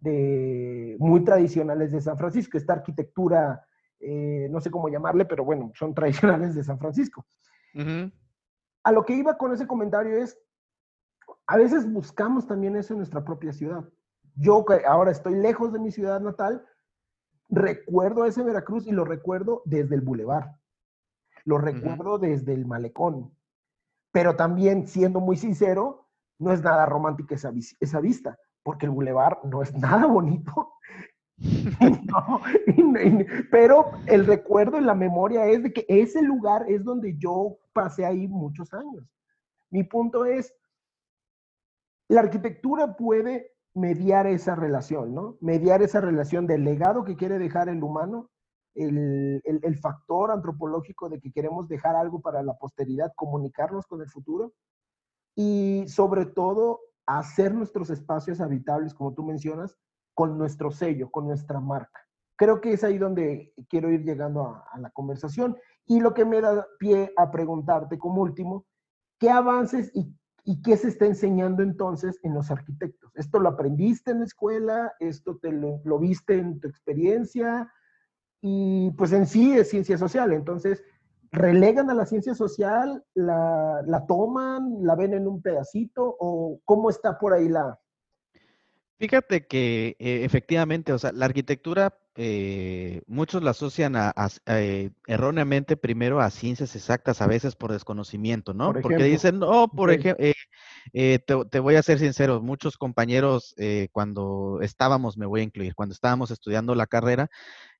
de, muy tradicionales de San Francisco. Esta arquitectura, eh, no sé cómo llamarle, pero bueno, son tradicionales de San Francisco. A lo que iba con ese comentario es, a veces buscamos también eso en nuestra propia ciudad. Yo que ahora estoy lejos de mi ciudad natal, recuerdo ese Veracruz y lo recuerdo desde el bulevar. Lo recuerdo desde el malecón. Pero también, siendo muy sincero, no es nada romántica esa, esa vista, porque el bulevar no es nada bonito. pero el recuerdo y la memoria es de que ese lugar es donde yo pasé ahí muchos años. Mi punto es, la arquitectura puede mediar esa relación, ¿no? Mediar esa relación del legado que quiere dejar el humano, el, el, factor antropológico de que queremos dejar algo para la posteridad, comunicarnos con el futuro y sobre todo hacer nuestros espacios habitables, como tú mencionas, con nuestro sello, con nuestra marca. Creo que es ahí donde quiero ir llegando a, la conversación y lo que me da pie a preguntarte como último, ¿qué avances y ¿Y qué se está enseñando entonces en los arquitectos? ¿Esto lo aprendiste en la escuela? ¿Esto te lo, viste en tu experiencia? Y pues en sí es ciencia social. Entonces, ¿relegan a la ciencia social? ¿La, la toman? ¿La ven en un pedacito? ¿O cómo está por ahí la, Fíjate que eh, efectivamente, o sea, la arquitectura, eh, muchos la asocian a, eh, erróneamente primero a ciencias exactas, a veces por desconocimiento, ¿no? Porque dicen, no, por ejemplo, te, te, voy a ser sincero, muchos compañeros cuando estábamos, me voy a incluir, cuando estábamos estudiando la carrera,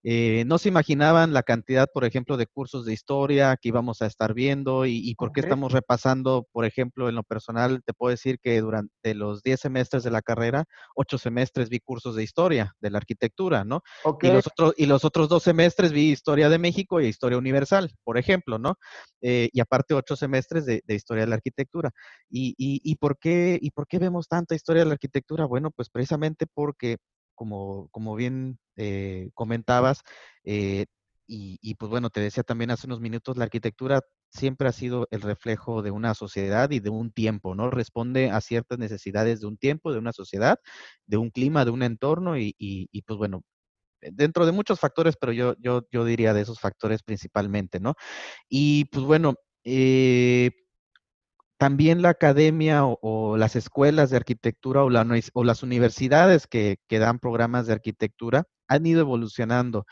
eh, no se imaginaban la cantidad, por ejemplo, de cursos de historia que íbamos a estar viendo y, por qué estamos repasando, por ejemplo, en lo personal, te puedo decir que durante los 10 semestres de la carrera, 8 semestres vi cursos de historia, de la arquitectura, ¿no? Y, los otros, y los otros dos semestres vi historia de México y historia universal, por ejemplo, ¿no? Eh, y aparte 8 semestres de, historia de la arquitectura. Y, y, por qué, ¿Y por qué vemos tanta historia de la arquitectura? Bueno, pues precisamente porque como, como bien eh, comentabas, eh, y, pues bueno, te decía también hace unos minutos, la arquitectura siempre ha sido el reflejo de una sociedad y de un tiempo, ¿no? Responde a ciertas necesidades de un tiempo, de una sociedad, de un clima, de un entorno y, pues bueno, dentro de muchos factores, pero yo, yo, yo diría de esos factores principalmente, ¿no? Y pues bueno, eh, también la academia o, las escuelas de arquitectura o, las universidades que, dan programas de arquitectura han ido evolucionando.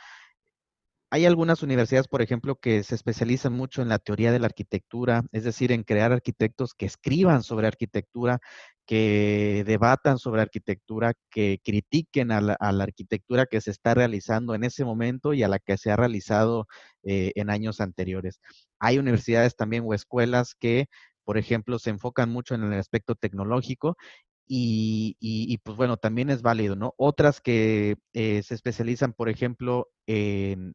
Hay algunas universidades, por ejemplo, que se especializan mucho en la teoría de la arquitectura, es decir, en crear arquitectos que escriban sobre arquitectura, que debatan sobre arquitectura, que critiquen a la, arquitectura que se está realizando en ese momento y a la que se ha realizado eh, en años anteriores. Hay universidades también o escuelas que por ejemplo, se enfocan mucho en el aspecto tecnológico y, pues bueno, también es válido, ¿no? Otras que eh, se especializan, por ejemplo, en,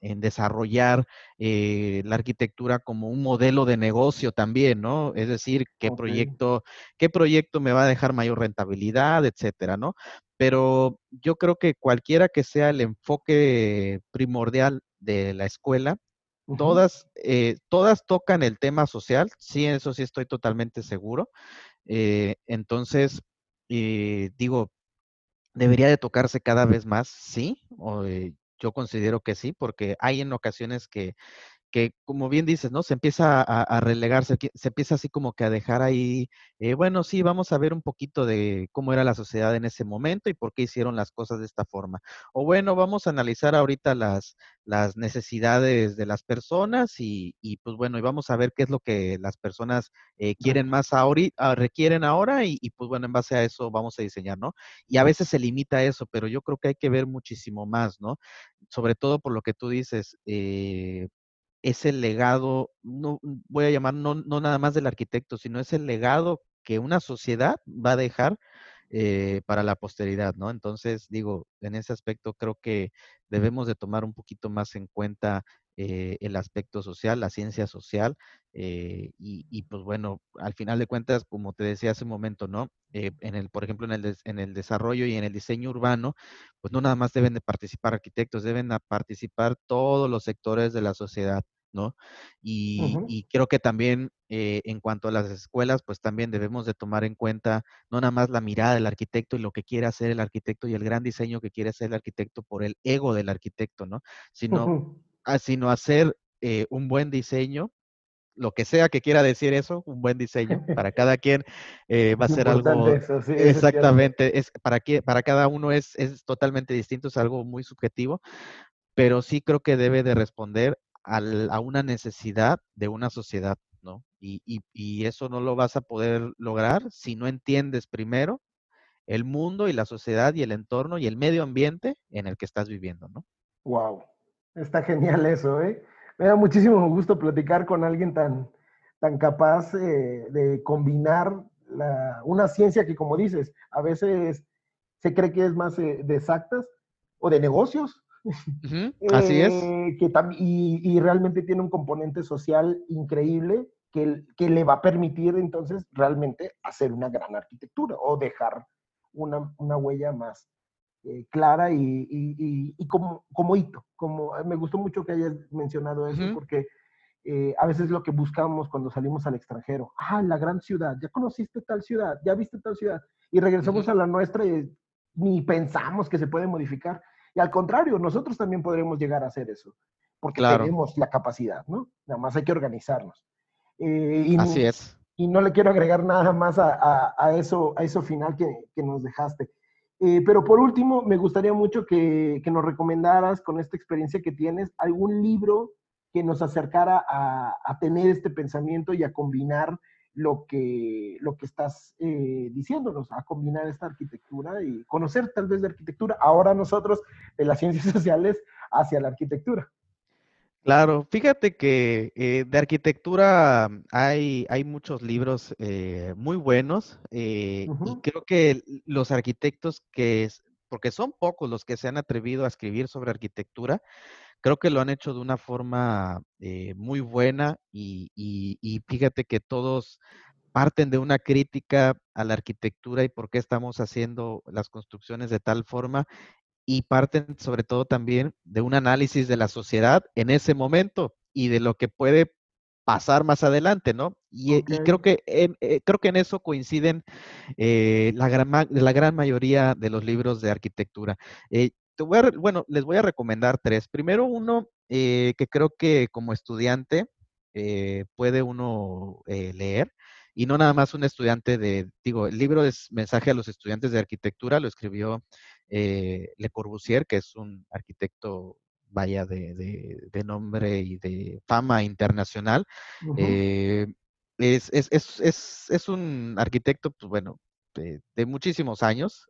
desarrollar eh, la arquitectura como un modelo de negocio también, ¿no? Es decir, qué proyecto, qué proyecto me va a dejar mayor rentabilidad, etcétera, ¿no? Pero yo creo que cualquiera que sea el enfoque primordial de la escuela, Todas, eh, todas tocan el tema social, sí, eso sí estoy totalmente seguro. Eh, entonces, eh, digo, debería de tocarse cada vez más, sí, yo considero que sí, porque hay en ocasiones que que como bien dices, ¿no? Se empieza a, relegar, se, empieza así como que a dejar ahí, eh, bueno, sí, vamos a ver un poquito de cómo era la sociedad en ese momento y por qué hicieron las cosas de esta forma. O bueno, vamos a analizar ahorita las, las necesidades de las personas y, pues bueno, y vamos a ver qué es lo que las personas eh, quieren más ahorita, ah, requieren ahora y, y, pues bueno, en base a eso vamos a diseñar, ¿no? Y a veces se limita a eso, pero yo creo que hay que ver muchísimo más, ¿no? Sobre todo por lo que tú dices, eh, es el legado, no voy a llamar no, no nada más del arquitecto, sino es el legado que una sociedad va a dejar eh, para la posteridad, ¿no? Entonces, digo, en ese aspecto creo que debemos de tomar un poquito más en cuenta eh, el aspecto social, la ciencia social, eh, y, pues bueno, al final de cuentas, como te decía hace un momento, ¿no? en el, por ejemplo, en el, en el desarrollo y en el diseño urbano, pues no nada más deben de participar arquitectos, deben de participar todos los sectores de la sociedad. ¿no? Y, creo que también eh, en cuanto a las escuelas, pues también debemos de tomar en cuenta no nada más la mirada del arquitecto y lo que quiere hacer el arquitecto y el gran diseño que quiere hacer el arquitecto por el ego del arquitecto, ¿no? Sino, sino hacer eh, un buen diseño lo que sea que quiera decir eso, un buen diseño. Para cada quien eh, va a ser algo. exactamente. Es, para, que, para cada uno es, es totalmente distinto, es algo muy subjetivo, pero sí creo que debe de responder a una necesidad de una sociedad, ¿no? Y, y, eso no lo vas a poder lograr si no entiendes primero el mundo y la sociedad y el entorno y el medio ambiente en el que estás viviendo, ¿no? Wow, está genial eso, ¿eh? Me da muchísimo gusto platicar con alguien tan, tan capaz eh, de combinar una ciencia que, como dices, a veces se cree que es más de exactas o de negocios. Así es. Que y, y, realmente tiene un componente social increíble que, que, le va a permitir entonces realmente hacer una gran arquitectura o dejar una, una huella más eh, clara y, y, como, como hito. Como, me gustó mucho que hayas mencionado eso porque eh, a veces lo que buscamos cuando salimos al extranjero, ah, la gran ciudad, ya conociste tal ciudad, ya viste tal ciudad, y regresamos a la nuestra y ni pensamos que se puede modificar. Y al contrario, nosotros también podremos llegar a hacer eso, porque tenemos la capacidad, ¿no? Nada más hay que organizarnos. Eh, y Así es. Y no le quiero agregar nada más a, a, eso, a eso final que, que nos dejaste. Eh, pero por último, me gustaría mucho que, nos recomendaras, con esta experiencia que tienes, algún libro que nos acercara a, a tener este pensamiento y a combinar lo que, lo que estás eh, diciéndonos, a combinar esta arquitectura y conocer tal vez de arquitectura, ahora nosotros de las ciencias sociales hacia la arquitectura. Claro, fíjate que eh, de arquitectura hay, hay muchos libros eh, muy buenos y creo que los arquitectos que, porque son pocos los que se han atrevido a escribir sobre arquitectura, creo que lo han hecho de una forma eh, muy buena y, fíjate que todos parten de una crítica a la arquitectura y por qué estamos haciendo las construcciones de tal forma y parten sobre todo también de un análisis de la sociedad en ese momento y de lo que puede pasar más adelante, ¿no? Y, creo que eh, creo que en eso coinciden eh, la, gran, la gran mayoría de los libros de arquitectura bueno, les voy a recomendar tres. Primero uno eh, que creo que como estudiante eh, puede uno eh, leer y no nada más un estudiante de, digo, el libro es Mensaje a los estudiantes de arquitectura, lo escribió Le Corbusier, que es un arquitecto vaya de, nombre y de fama internacional. es, es, un arquitecto, pues bueno, de, de muchísimos años,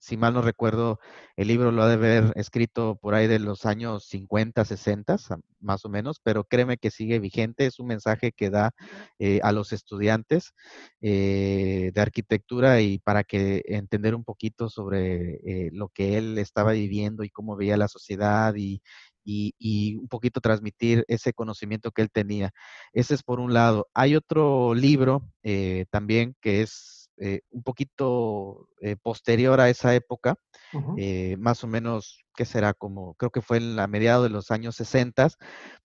si mal no recuerdo, el libro lo ha de haber escrito por ahí de los años 50, 60, más o menos, pero créeme que sigue vigente. Es un mensaje que da eh, a los estudiantes eh, de arquitectura y para que entender un poquito sobre eh, lo que él estaba viviendo y cómo veía la sociedad y, y, un poquito transmitir ese conocimiento que él tenía. Ese es por un lado. Hay otro libro también que es eh, un poquito eh, posterior a esa época, eh, más o menos, ¿qué será? Como, creo que fue en la mediados de los años 60.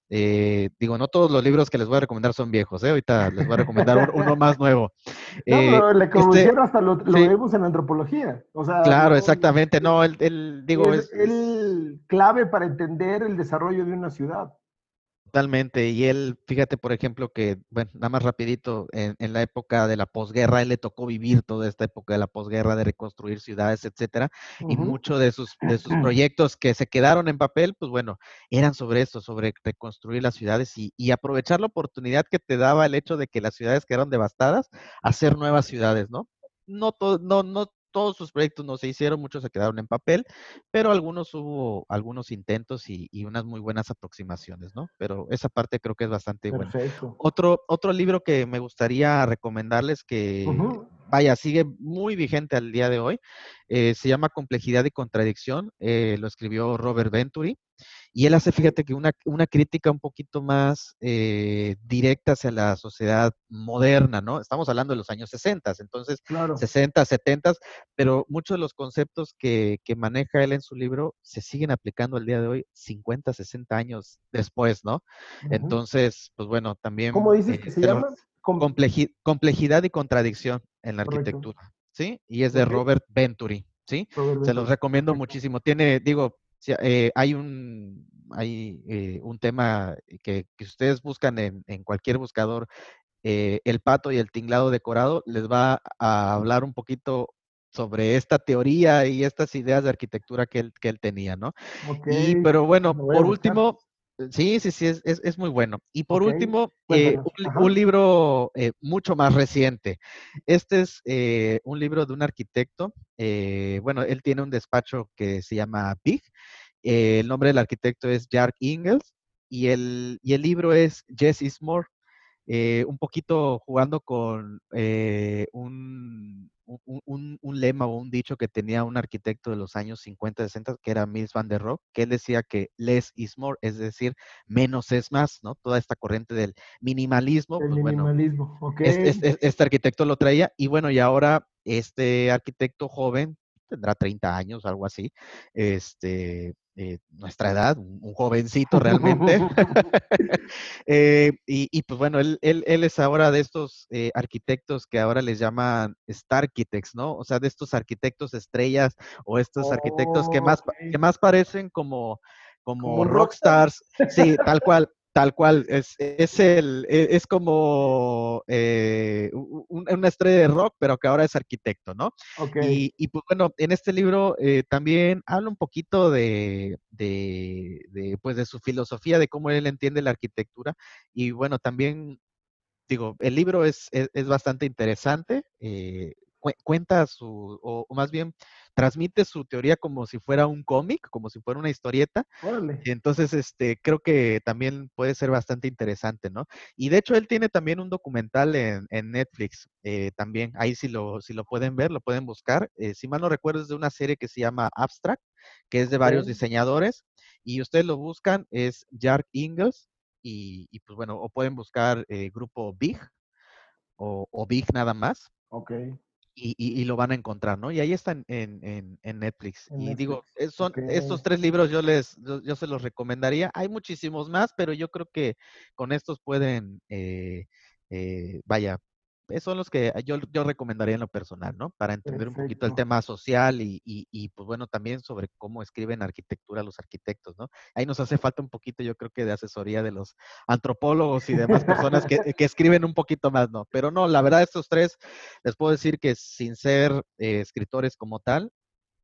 digo, no todos los libros que les voy a recomendar son viejos, ahorita les voy a recomendar uno más nuevo. No, pero le este, hasta lo, vemos en antropología. claro, exactamente. No, el, digo, es, el clave para entender el desarrollo de una ciudad. Totalmente. Y él, fíjate, por ejemplo, que, bueno, nada más rapidito, en, la época de la posguerra, él le tocó vivir toda esta época de la posguerra, de reconstruir ciudades, etcétera. Y muchos de sus, de sus proyectos que se quedaron en papel, pues bueno, eran sobre eso, sobre reconstruir las ciudades y, y aprovechar la oportunidad que te daba el hecho de que las ciudades quedaron devastadas, hacer nuevas ciudades, ¿no? No, todo, no, no todos sus proyectos no se hicieron, muchos se quedaron en papel, pero algunos hubo algunos intentos y, unas muy buenas aproximaciones, ¿no? Pero esa parte creo que es bastante buena. Otro, otro libro que me gustaría recomendarles que, vaya, sigue muy vigente al día de hoy, eh, se llama Complejidad y Contradicción, eh, lo escribió Robert Venturi. Y él hace, fíjate que una, una crítica un poquito más eh, directa hacia la sociedad moderna, ¿no? Estamos hablando de los años 60, entonces 60, 70, pero muchos de los conceptos que, que, maneja él en su libro se siguen aplicando al día de hoy, 50, 60 años después, ¿no? Entonces, pues bueno, también... ¿Cómo dices que se llama? complejidad y contradicción en la arquitectura, ¿sí? Y es de Robert Venturi, ¿sí? Se los recomiendo muchísimo. Tiene, digo, eh, hay un, hay, eh, un tema que, ustedes buscan en, cualquier buscador, eh, el pato y el tinglado decorado, les va a hablar un poquito sobre esta teoría y estas ideas de arquitectura que él, que él tenía, ¿no? Y, pero bueno, por último, Sí, sí, sí, es, es, muy bueno. Y por último, un, libro mucho más reciente. Este es un libro de un arquitecto. bueno, él tiene un despacho que se llama Big eh, el nombre del arquitecto es Jark Ingels y el, y el libro es Jess Is More. Eh, un poquito jugando con eh, un, un, lema o un dicho que tenía un arquitecto de los años 50, 60, que era Mies van der Rohe, que él decía que less is more, es decir, menos es más, ¿no? Toda esta corriente del minimalismo. El pues, minimalismo, este arquitecto lo traía y bueno, y ahora este arquitecto joven, tendrá 30 años, algo así, este, eh, nuestra edad, un, jovencito realmente. Eh, y, pues bueno, él, él, él, es ahora de estos eh, arquitectos que ahora les llaman Star Architects, ¿no? O sea, de estos arquitectos estrellas o estos arquitectos que más, que más parecen como, como, rockstars. Sí, tal cual. Tal cual, es, es, el, e, es como eh, una estrella de rock, pero que ahora es arquitecto, ¿no? Okay. Y, pues bueno, en este libro eh, también habla un poquito de, de, pues de su filosofía, de cómo él entiende la arquitectura. Y bueno, también, digo, el libro es, es, bastante interesante. Eh, cuenta su, o, más bien transmite su teoría como si fuera un cómic, como si fuera una historieta. Y entonces, este, creo que también puede ser bastante interesante, ¿no? Y de hecho, él tiene también un documental en, Netflix, eh, también, ahí si lo, si lo pueden ver, lo pueden buscar. Eh, si mal no recuerdo, es de una serie que se llama Abstract, que es de varios diseñadores, y ustedes lo buscan, es Jark Ingalls, y, pues bueno, o pueden buscar eh, grupo Big, o, o Big nada más. Ok y, lo van a encontrar, ¿no? Y ahí están en, Netflix. y digo, son estos tres libros yo les, yo, se los recomendaría. Hay muchísimos más, pero yo creo que con estos pueden, eh, eh, vaya, son los que yo, yo recomendaría en lo personal, ¿no? Para entender un poquito el tema social y, y, pues bueno, también sobre cómo escriben arquitectura los arquitectos, ¿no? Ahí nos hace falta un poquito, yo creo que de asesoría de los antropólogos y demás personas que, que escriben un poquito más, ¿no? Pero no, la verdad, estos tres, les puedo decir que sin ser eh, escritores como tal,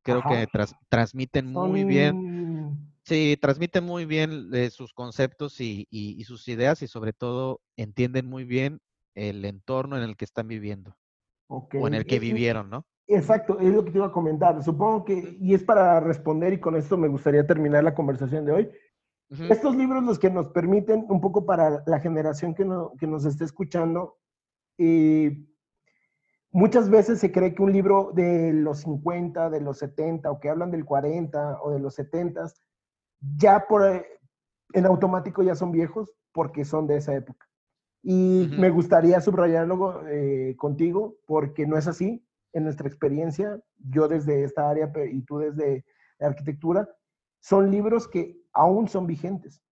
creo que transmiten muy bien. Sí, transmiten muy bien eh, sus conceptos y, y, sus ideas y sobre todo entienden muy bien el entorno en el que están viviendo. O en el que vivieron, ¿no? Exacto, es lo que te iba a comentar. Supongo que, y es para responder, y con esto me gustaría terminar la conversación de hoy. Estos libros los que nos permiten, un poco para la generación que, que nos esté escuchando, eh, muchas veces se cree que un libro de los 50, de los 70, o que hablan del 40 o de los 70, ya por, eh, en automático ya son viejos porque son de esa época. Y me gustaría subrayarlo eh, contigo porque no es así. En nuestra experiencia, yo desde esta área y tú desde la arquitectura, son libros que aún son vigentes,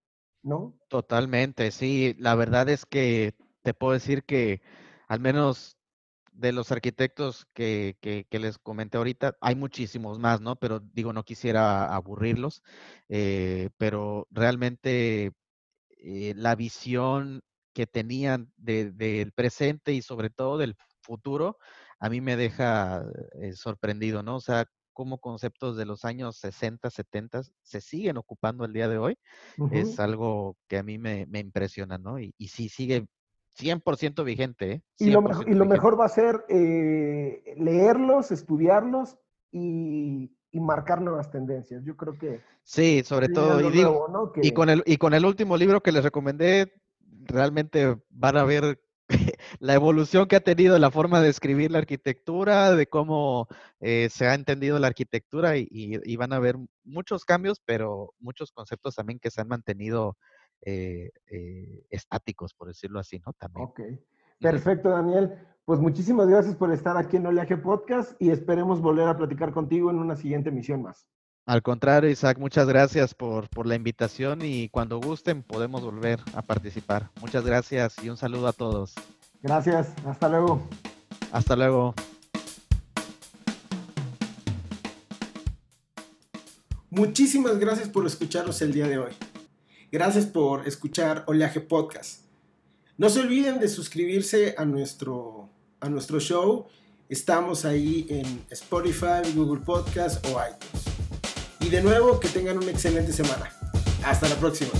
¿no? Totalmente, sí. La verdad es que te puedo decir que al menos de los arquitectos que, que, les comenté ahorita, hay muchísimos más, ¿no? Pero digo, no quisiera aburrirlos, eh, pero realmente eh, la visión que tenían del presente y sobre todo del futuro, a mí me deja eh, sorprendido, ¿no? O sea, cómo conceptos de los años 60, 70 se siguen ocupando el día de hoy, es algo que a mí me, impresiona, ¿no? Y, y sí sigue 100% vigente. ¿eh? y, lo mejor, y lo mejor va a ser eh, leerlos, estudiarlos y, marcar nuevas tendencias. Yo creo que... Sí, sobre todo. Y, digo, y, con el, y con el último libro que les recomendé, realmente van a ver la evolución que ha tenido la forma de escribir la arquitectura, de cómo eh, se ha entendido la arquitectura y, van a ver muchos cambios, pero muchos conceptos también que se han mantenido eh, eh, estáticos, por decirlo así, ¿no? También. Ok. Perfecto, Daniel. Pues muchísimas gracias por estar aquí en Oleaje Podcast y esperemos volver a platicar contigo en una siguiente emisión más. Al contrario, Isaac, muchas gracias por, la invitación y cuando gusten podemos volver a participar. Muchas gracias y un saludo a todos. Gracias, hasta luego. Hasta luego. Muchísimas gracias por escucharnos el día de hoy. Gracias por escuchar Oleaje Podcast. No se olviden de suscribirse a nuestro, a nuestro show. Estamos ahí en Spotify, Google Podcast o iTunes. Y de nuevo, que tengan una excelente semana. Hasta la próxima.